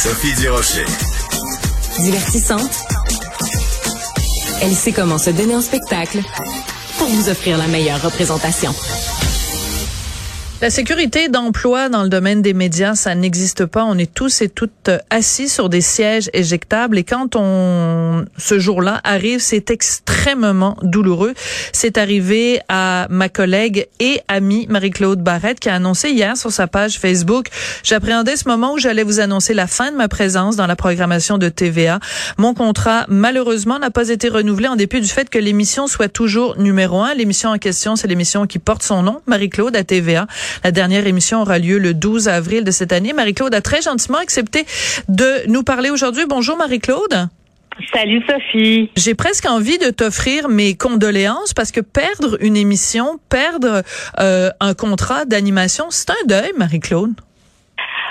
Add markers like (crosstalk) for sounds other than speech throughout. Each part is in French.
Sophie Durocher. Divertissante. Elle sait comment se donner en spectacle pour vous offrir la meilleure représentation. La sécurité d'emploi dans le domaine des médias, ça n'existe pas. On est tous et toutes assis sur des sièges éjectables et quand on ce jour-là arrive, c'est extrêmement douloureux. C'est arrivé à ma collègue et amie Marie-Claude Barrette qui a annoncé hier sur sa page Facebook, j'appréhendais ce moment où j'allais vous annoncer la fin de ma présence dans la programmation de TVA. Mon contrat malheureusement n'a pas été renouvelé en dépit du fait que l'émission soit toujours numéro un. L'émission en question, c'est l'émission qui porte son nom, Marie-Claude à TVA. La dernière émission aura lieu le 12 avril de cette année. Marie-Claude a très gentiment accepté de nous parler aujourd'hui. Bonjour Marie-Claude. Salut Sophie. J'ai presque envie de t'offrir mes condoléances parce que perdre une émission, perdre euh, un contrat d'animation, c'est un deuil, Marie-Claude.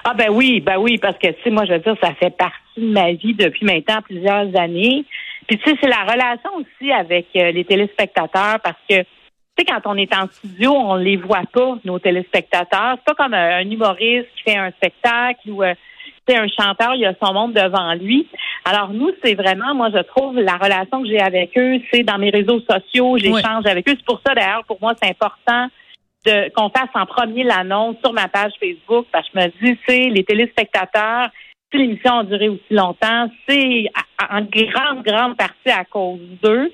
Ah ben oui, ben oui, parce que tu sais, moi je veux dire, ça fait partie de ma vie depuis maintenant plusieurs années. Puis tu sais, c'est la relation aussi avec euh, les téléspectateurs parce que tu sais, quand on est en studio, on les voit pas, nos téléspectateurs. C'est pas comme un, humoriste qui fait un spectacle ou c'est euh, un chanteur, il a son monde devant lui. Alors nous, c'est vraiment, moi, je trouve la relation que j'ai avec eux, c'est dans mes réseaux sociaux, j'échange avec eux. C'est pour ça, d'ailleurs, pour moi, c'est important de qu'on fasse en premier l'annonce sur ma page Facebook, parce que je me dis, c'est les téléspectateurs, si l'émission a duré aussi longtemps, c'est en grande, grande partie à cause d'eux.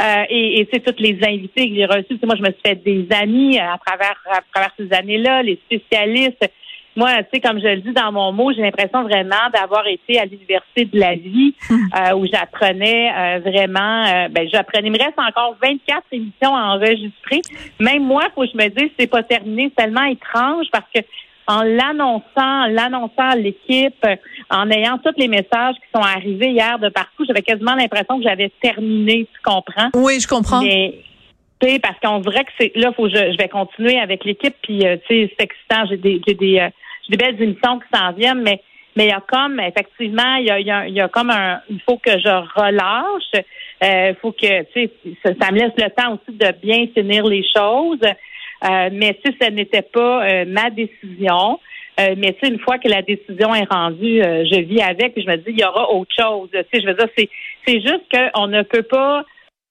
Euh, et, c'est toutes les invités que j'ai reçus. moi, je me suis fait des amis à travers à travers ces années-là, les spécialistes. Moi, tu sais, comme je le dis dans mon mot, j'ai l'impression vraiment d'avoir été à l'université de la vie euh, où j'apprenais euh, vraiment. ben, j'apprenais. Il me reste encore 24 émissions à enregistrer. Même moi, faut que je me dise, c'est pas terminé. C'est tellement étrange parce que en l'annonçant, l'annonçant à l'équipe, en ayant tous les messages qui sont arrivés hier de partout, j'avais quasiment l'impression que j'avais terminé, tu comprends? Oui, je comprends. Mais, parce qu'on dirait que c'est là, faut que je, vais continuer avec l'équipe, puis euh, tu sais, c'est excitant, j'ai des j'ai des, euh, des belles émissions qui s'en viennent, mais mais il y a comme effectivement, il y a, il y a, comme un il faut que je relâche. Il euh, faut que tu sais, ça, ça, me laisse le temps aussi de bien finir les choses. Euh, mais si ce n'était pas euh, ma décision, euh, mais tu une fois que la décision est rendue, je vis avec et je me dis il y aura autre chose. Tu je veux dire, c'est c'est juste qu'on ne peut pas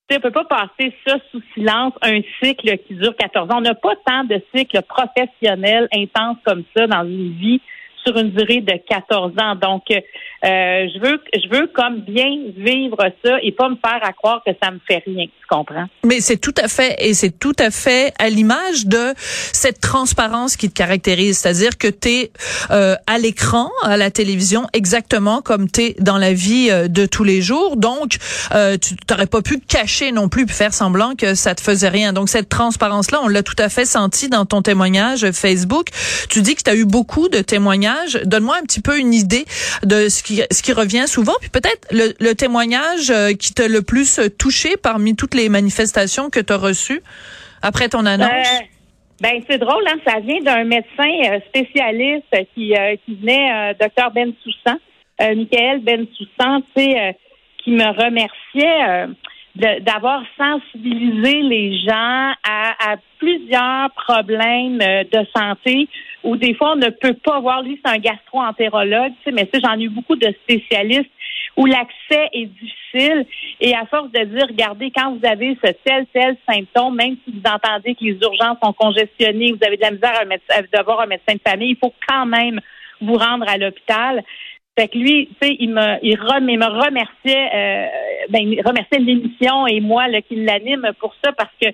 on peut pas passer ça sous silence, un cycle qui dure 14 ans. On n'a pas tant de cycles professionnels intenses comme ça dans une vie sur une durée de 14 ans. Donc, euh, je veux, je veux comme bien vivre ça et pas me faire à croire que ça me fait rien. Tu comprends? Mais c'est tout à fait, et c'est tout à fait à l'image de cette transparence qui te caractérise. C'est-à-dire que tu es euh, à l'écran, à la télévision, exactement comme tu es dans la vie euh, de tous les jours. Donc, euh, tu n'aurais pas pu cacher non plus, faire semblant que ça te faisait rien. Donc, cette transparence-là, on l'a tout à fait senti dans ton témoignage Facebook. Tu dis que tu as eu beaucoup de témoignages Donne-moi un petit peu une idée de ce qui, revient souvent, puis peut-être le, témoignage euh, qui t'a le plus touché parmi toutes les manifestations que tu as reçues après ton annonce? Euh, ben c'est drôle, hein, ça vient d'un médecin euh, spécialiste qui, venait, docteur Ben Soussan, Michael Ben Soussan, qui me remerciait d'avoir sensibilisé les gens à, à, plusieurs problèmes de santé où des fois on ne peut pas voir. Lui, c'est un gastro-entérologue, tu sais, mais tu j'en ai eu beaucoup de spécialistes où l'accès est difficile et à force de dire, regardez, quand vous avez ce tel, tel symptôme, même si vous entendez que les urgences sont congestionnées, vous avez de la misère à, voir un médecin de famille, il faut quand même vous rendre à l'hôpital. Fait que lui, tu sais, il me, il, me remerciait, euh, ben, il remerciait l'émission et moi, là, qui l'anime pour ça parce que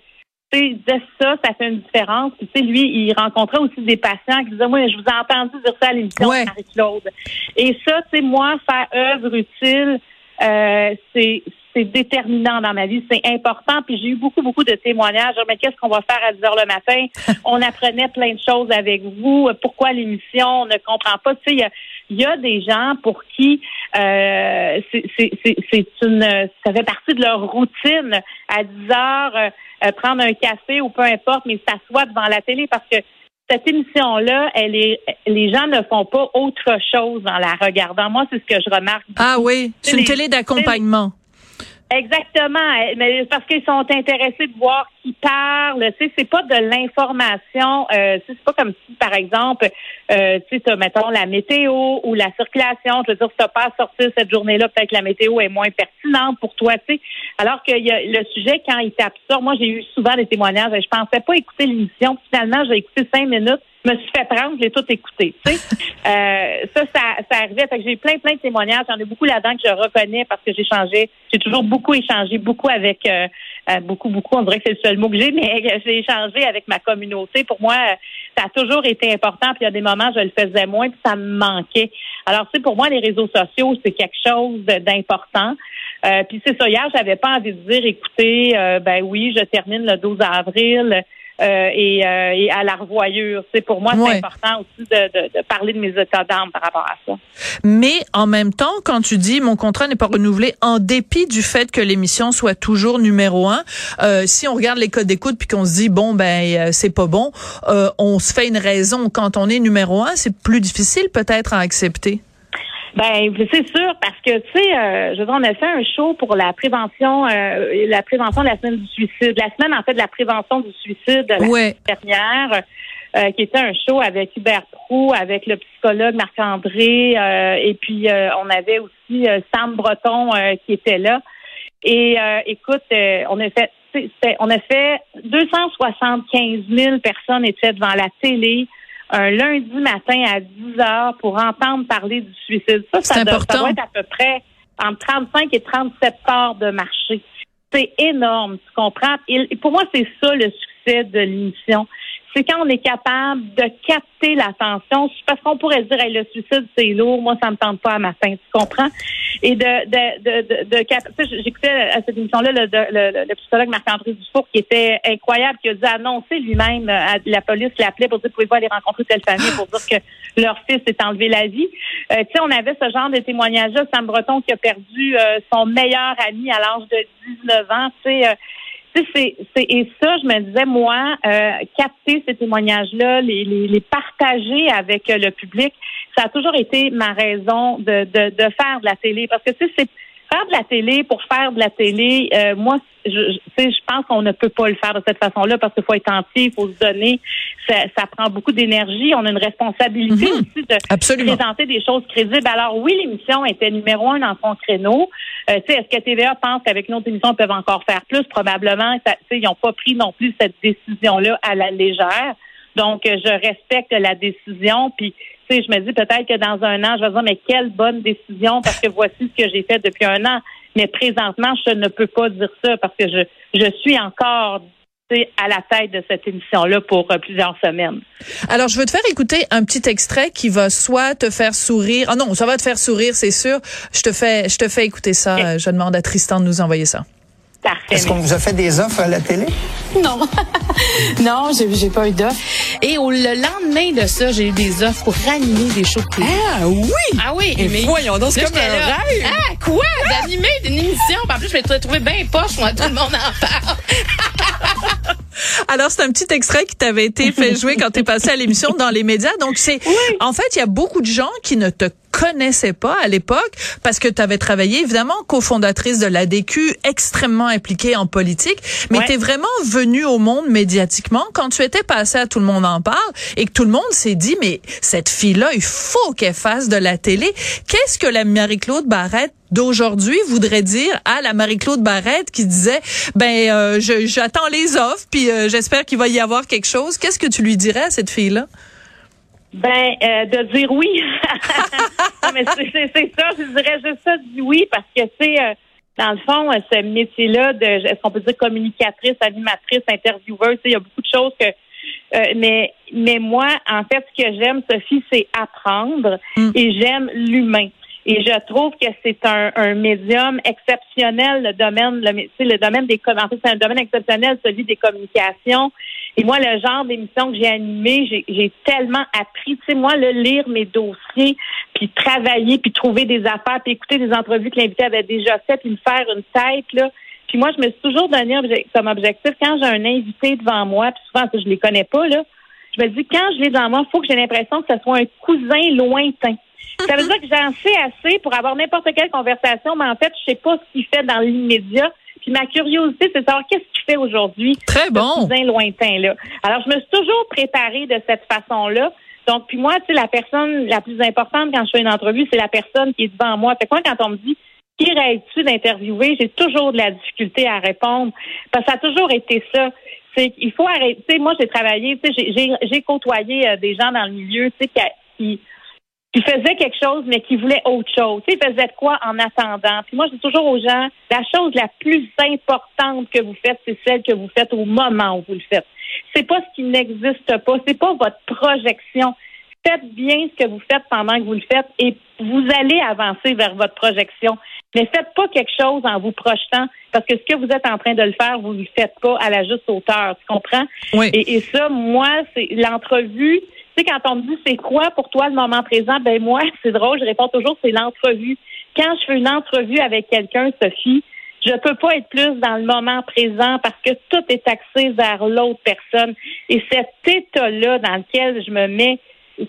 ça, ça fait une différence. Puis, tu sais, lui, il rencontrait aussi des patients qui disaient, moi, je vous ai entendu dire ça à l'émission Marie-Claude. Et ça, tu sais, moi, faire œuvre utile, euh, c'est c'est déterminant dans ma vie, c'est important. Puis j'ai eu beaucoup, beaucoup de témoignages. Mais qu'est-ce qu'on va faire à 10 heures le matin? (laughs) on apprenait plein de choses avec vous. Pourquoi l'émission? On ne comprend pas. Tu sais, il y a, des gens pour qui euh, c'est une ça fait partie de leur routine à 10 heures. Euh, prendre un café ou peu importe, mais s'asseoir devant la télé parce que cette émission-là, elle est, les gens ne font pas autre chose en la regardant. Moi, c'est ce que je remarque. Ah oui, c'est une télé d'accompagnement. Exactement, mais parce qu'ils sont intéressés de voir qui parle. Tu sais, c'est pas de l'information. Euh, c'est pas comme si, par exemple, euh, tu sais, mettons la météo ou la circulation. Je veux dire, si t'as pas à sortir cette journée-là, peut-être que la météo est moins pertinente pour toi. Tu sais, alors que y a le sujet quand il t'absorbe. Moi, j'ai eu souvent des témoignages. Je pensais pas écouter l'émission. Finalement, j'ai écouté cinq minutes je me suis fait prendre, je l'ai tout écouté. Tu sais. (laughs) euh, ça, ça, ça arrivait. Fait que j'ai plein, plein de témoignages. J'en ai beaucoup là-dedans que je reconnais parce que j'ai changé. J'ai toujours beaucoup échangé, beaucoup avec euh, euh, beaucoup, beaucoup. On dirait que c'est le seul mot que j'ai, mais (laughs) j'ai échangé avec ma communauté. Pour moi, ça a toujours été important. Puis il y a des moments, je le faisais moins, puis ça me manquait. Alors, sais, pour moi, les réseaux sociaux, c'est quelque chose d'important. Euh, puis c'est ça. Hier, j'avais pas envie de dire, écoutez, euh, ben oui, je termine le 12 avril. Euh, et, euh, et, à la revoyure. C'est pour moi c'est important aussi de, de, parler de mes états d'âme par rapport à ça. Mais en même temps, quand tu dis mon contrat n'est pas renouvelé, en dépit du fait que l'émission soit toujours numéro un, euh, si on regarde les codes d'écoute puis qu'on se dit bon ben c'est pas bon, on se fait une raison. Quand on est numéro un, c'est plus difficile peut-être à accepter. Ben c'est sûr parce que tu sais, euh, je veux dire, on a fait un show pour la prévention, euh, la prévention de la semaine du suicide, la semaine en fait de la prévention du suicide la semaine dernière, euh, qui était un show avec Hubert Prou, avec le psychologue Marc-André, et puis on avait aussi Sam Breton qui était là. Et écoute, on a fait, on a fait 275 000 personnes étaient devant la télé un lundi matin à 10 heures pour entendre parler du suicide. Ça, ça, doit, être à peu près entre 35 et 37 heures de marché. C'est énorme, tu comprends? Et pour moi, c'est ça le succès de l'émission c'est quand on est capable de capter l'attention, parce qu'on pourrait dire le suicide c'est lourd, moi ça me tente pas à matin, tu comprends? Et de de de de, de j'écoutais à cette émission-là le, le, le, psychologue Marc-André Dufour qui était incroyable, qui a dû annoncer lui-même à la police l'appelait pour dire pouvez-vous aller rencontrer telle famille pour dire que leur fils s'est enlevé la vie? Euh, tu sais, on avait ce genre de témoignage-là, Sam Breton qui a perdu euh, son meilleur ami à l'âge de 19 ans, tu sais. Euh, c'est, et ça, je me disais, moi, euh, capter ces témoignages-là, les, les, les partager avec euh, le public, ça a toujours été ma raison de, faire de la télé. Parce que, tu faire de la télé pour faire de la télé, euh, moi, je, je, je pense qu'on ne peut pas le faire de cette façon-là parce qu'il faut être entier, il faut se donner. Ça, ça prend beaucoup d'énergie. On a une responsabilité mhm. aussi de présenter des choses crédibles. Alors oui, l'émission était numéro un dans son créneau. Euh, est-ce que TVA pense qu'avec une autre émission, ils peuvent encore faire plus? Probablement. Ça, ils n'ont pas pris non plus cette décision-là à la légère. Donc, je respecte la décision. Puis, tu sais, je me dis peut-être que dans un an, je vais dire, mais quelle bonne décision parce que voici ce que j'ai fait depuis un an. Mais présentement, je ne peux pas dire ça parce que je, je suis encore à la tête de cette émission-là pour euh, plusieurs semaines. Alors, je veux te faire écouter un petit extrait qui va soit te faire sourire. Ah non, ça va te faire sourire, c'est sûr. Je te fais, je te fais écouter ça. Je demande à Tristan de nous envoyer ça. Est-ce qu'on vous a fait des offres à la télé? Non. (laughs) non, j'ai pas eu d'offres. Et au, le lendemain de ça, j'ai eu des offres pour ranimer des shows de Ah oui? Ah oui. Et mais voyons donc, c'est comme un rêve. Ah, quoi? D'animer une émission? En plus, je vais te trouver bien poche, moi, tout le monde en parle. (laughs) Alors, c'est un petit extrait qui t'avait été fait jouer quand tu es passé à l'émission dans les médias. Donc, c'est, en fait, il y a beaucoup de gens qui ne te connaissaient pas à l'époque parce que tu avais travaillé évidemment cofondatrice de l'ADQ, extrêmement impliquée en politique, mais tu es vraiment venue au monde médiatiquement quand tu étais passé à tout le monde en parle et que tout le monde s'est dit mais cette fille-là, il faut qu'elle fasse de la télé. Qu'est-ce que la Marie-Claude Barrette d'aujourd'hui voudrait dire à la Marie-Claude Barrette qui disait ben euh, j'attends les offres puis euh, j'espère qu'il va y avoir quelque chose. Qu'est-ce que tu lui dirais à cette fille-là? Ben, euh, de dire oui. (laughs) mais c'est ça, je dirais juste ça, du oui, parce que c'est, dans le fond, ce métier-là de, est-ce qu'on peut dire communicatrice, animatrice, intervieweuse, il y a beaucoup de choses que, mais, mais moi, en fait, ce que j'aime, Sophie, c'est apprendre mm. et j'aime l'humain. Et je trouve que c'est un, un médium exceptionnel, le domaine, le, le domaine des en fait, c'est un domaine exceptionnel, celui des communications. Et moi, le genre d'émission que j'ai animé, j'ai tellement appris. Tu sais, moi, le lire mes dossiers, puis travailler, puis trouver des affaires, puis écouter des entrevues que l'invité avait déjà faites, puis me faire une tête, là. Puis moi, je me suis toujours donné comme objectif, quand j'ai un invité devant moi, puis souvent, je les connais pas, là, je me dis, quand je l'ai devant moi, il faut que j'ai l'impression que ce soit un cousin lointain. (laughs) Ça veut dire que j'en sais assez pour avoir n'importe quelle conversation, mais en fait, je sais pas ce qu'il fait dans l'immédiat. Puis ma curiosité, c'est de savoir qu'est-ce qu'il fait aujourd'hui. Très bon. Ce lointain là. Alors je me suis toujours préparée de cette façon-là. Donc puis moi, tu sais, la personne la plus importante quand je fais une entrevue, c'est la personne qui est devant moi. Fait quoi quand on me dit qui rêves-tu d'interviewer, j'ai toujours de la difficulté à répondre parce que ça a toujours été ça c'est il faut arrêter. Moi, j'ai travaillé, j'ai côtoyé euh, des gens dans le milieu, tu sais, qui, qui faisaient quelque chose, mais qui voulaient autre chose. Tu sais, ils faisaient quoi en attendant? Puis moi, je dis toujours aux gens, la chose la plus importante que vous faites, c'est celle que vous faites au moment où vous le faites. C'est pas ce qui n'existe pas. C'est pas votre projection. Faites bien ce que vous faites pendant que vous le faites et vous allez avancer vers votre projection. Mais faites pas quelque chose en vous projetant parce que ce que vous êtes en train de le faire, vous ne le faites pas à la juste hauteur. Tu comprends? Oui. Et, ça, moi, c'est l'entrevue. Tu sais, quand on me dit c'est quoi pour toi le moment présent, ben moi, (laughs) c'est drôle, je réponds toujours c'est l'entrevue. Quand je fais une entrevue avec quelqu'un, Sophie, je peux pas être plus dans le moment présent parce que tout est axé vers l'autre personne. Et cet état-là dans lequel je me mets,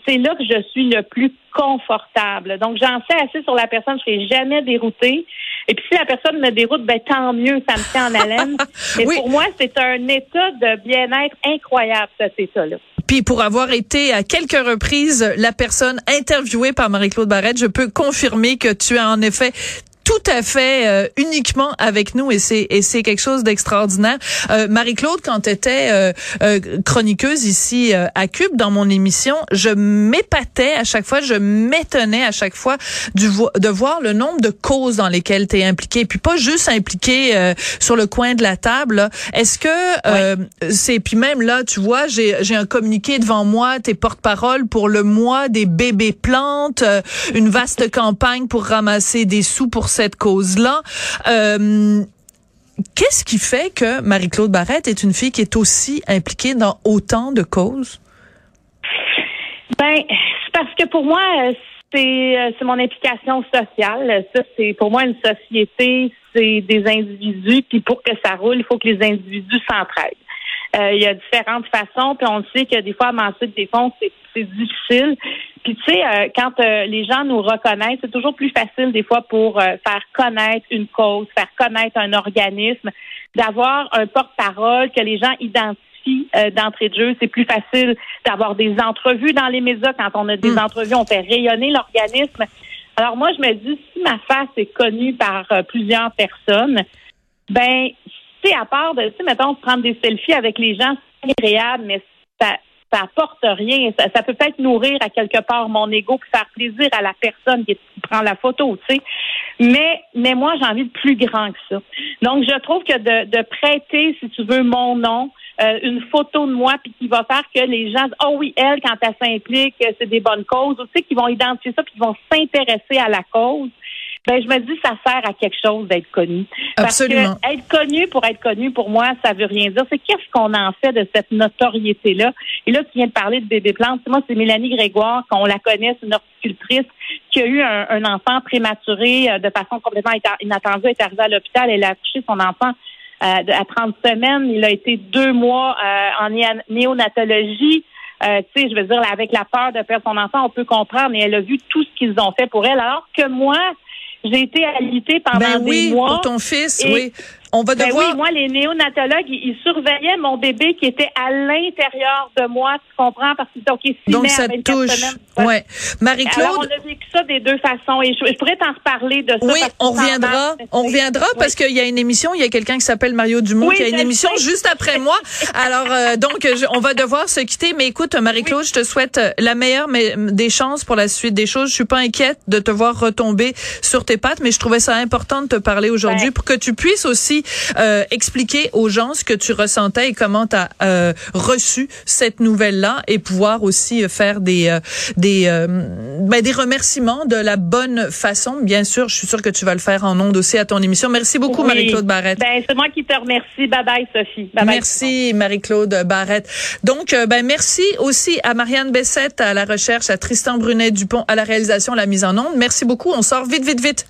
c'est là que je suis le plus confortable. Donc, j'en sais assez sur la personne, je ne serai jamais déroutée. Et puis, si la personne me déroute, ben tant mieux, ça me tient en haleine. (laughs) Mais pour moi, c'est un état de bien-être incroyable, cet état-là. Puis pour avoir été à quelques reprises la personne interviewée par Marie-Claude Barrette, je peux confirmer que tu as en effet tout à fait euh, uniquement avec nous et c'est et c'est quelque chose d'extraordinaire. Euh, Marie-Claude, quand tu étais euh, euh, chroniqueuse ici à Cube dans mon émission, je m'épatais à chaque fois, je m'étonnais à chaque fois du de voir le nombre de causes dans lesquelles tu es impliqué, puis pas juste impliqué sur le coin de la table. Est-ce que c'est puis même là, tu vois, j'ai j'ai un communiqué devant moi, tes porte-parole pour le mois des bébés plantes, une vaste campagne pour ramasser des sous pour cette cause-là. Euh, qu'est-ce qui fait que Marie-Claude Barrette est une fille qui est aussi impliquée dans autant de causes? Ben, c'est parce que pour moi, c'est, euh, mon implication sociale. Ça, c'est pour moi une société, c'est des individus. Puis pour que ça roule, il faut que les individus s'entraident. Euh, il y a différentes façons, puis on sait que des fois, amasser des fonds, c'est, difficile. Puis tu sais, euh, quand euh, les gens nous reconnaissent, c'est toujours plus facile des fois pour euh, faire connaître une cause, faire connaître un organisme, d'avoir un porte-parole que les gens identifient d'entrée de jeu. C'est plus facile d'avoir des entrevues dans les médias. Quand on a des hmm. entrevues, on fait rayonner l'organisme. Alors moi, je me dis, si ma face est connue par plusieurs personnes, ben, à part de, tu sais, mettons, prendre des selfies avec les gens, c'est agréable, mais ça ça apporte rien. Ça, peut peut-être nourrir à quelque part mon ego puis faire plaisir à la personne qui, prend la photo, tu sais. Mais, mais moi, j'ai envie de plus grand que ça. Donc, je trouve que de, prêter, si tu veux, mon nom, euh, une photo de moi, puis qui va faire que les gens oh oui, elle, quand elle s'implique, c'est des bonnes causes, tu sais, qui vont identifier ça, puis qui vont s'intéresser à la cause ben je me dis ça sert à quelque chose d'être connu. Absolument. Parce que être connu pour être connu, pour moi, ça veut rien dire. C'est qu'est-ce qu'on en fait de cette notoriété-là? Et là, tu viens de parler de bébé plante. Moi, c'est Mélanie Grégoire, qu'on la connaît, c'est une horticultrice qui a eu un, enfant prématuré euh, de façon complètement inattendue. Est arrivée à l'hôpital, elle a accouché son enfant euh, à 30 semaines. Il a été deux mois euh, en néonatologie. Euh, tu sais, je veux dire, avec la peur de perdre son enfant, on peut comprendre, mais elle a vu tout ce qu'ils ont fait pour elle. Alors que moi, j'ai été alitée pendant ben oui, des mois. Pour ton fils, oui. On va ben devoir. oui, moi, les néonatologues, ils, surveillaient mon bébé qui était à l'intérieur de moi, tu comprends, parce que OK, Donc ça touche. ouais. Marie-Claude? Alors, on a vécu ça des deux façons et je, pourrais t'en reparler de ça. Oui, on reviendra. on reviendra parce qu'il y a une émission, il y a quelqu'un qui s'appelle Mario Dumont qui a une émission juste après moi. Alors euh, donc on va devoir se quitter, mais écoute Marie-Claude, je te souhaite la meilleure des chances pour la suite des choses. Je suis pas inquiète de te voir retomber sur tes pattes, mais je trouvais ça important de te parler aujourd'hui pour que tu puisses aussi euh, expliquer aux gens ce que tu ressentais et comment tu as euh, reçu cette nouvelle-là et pouvoir aussi euh, faire des euh, des ben, des remerciements de la bonne façon. Bien sûr, je suis sûre que tu vas le faire en ondes aussi à ton émission. Merci beaucoup Marie-Claude Barrette. Ben, c'est moi qui te remercie. Bye bye Sophie. Bye merci Marie-Claude Barrette. Donc ben merci aussi à Marianne Bessette à la recherche, à Tristan Brunet Dupont à la réalisation, la mise en onde. Merci beaucoup. On sort vite vite vite.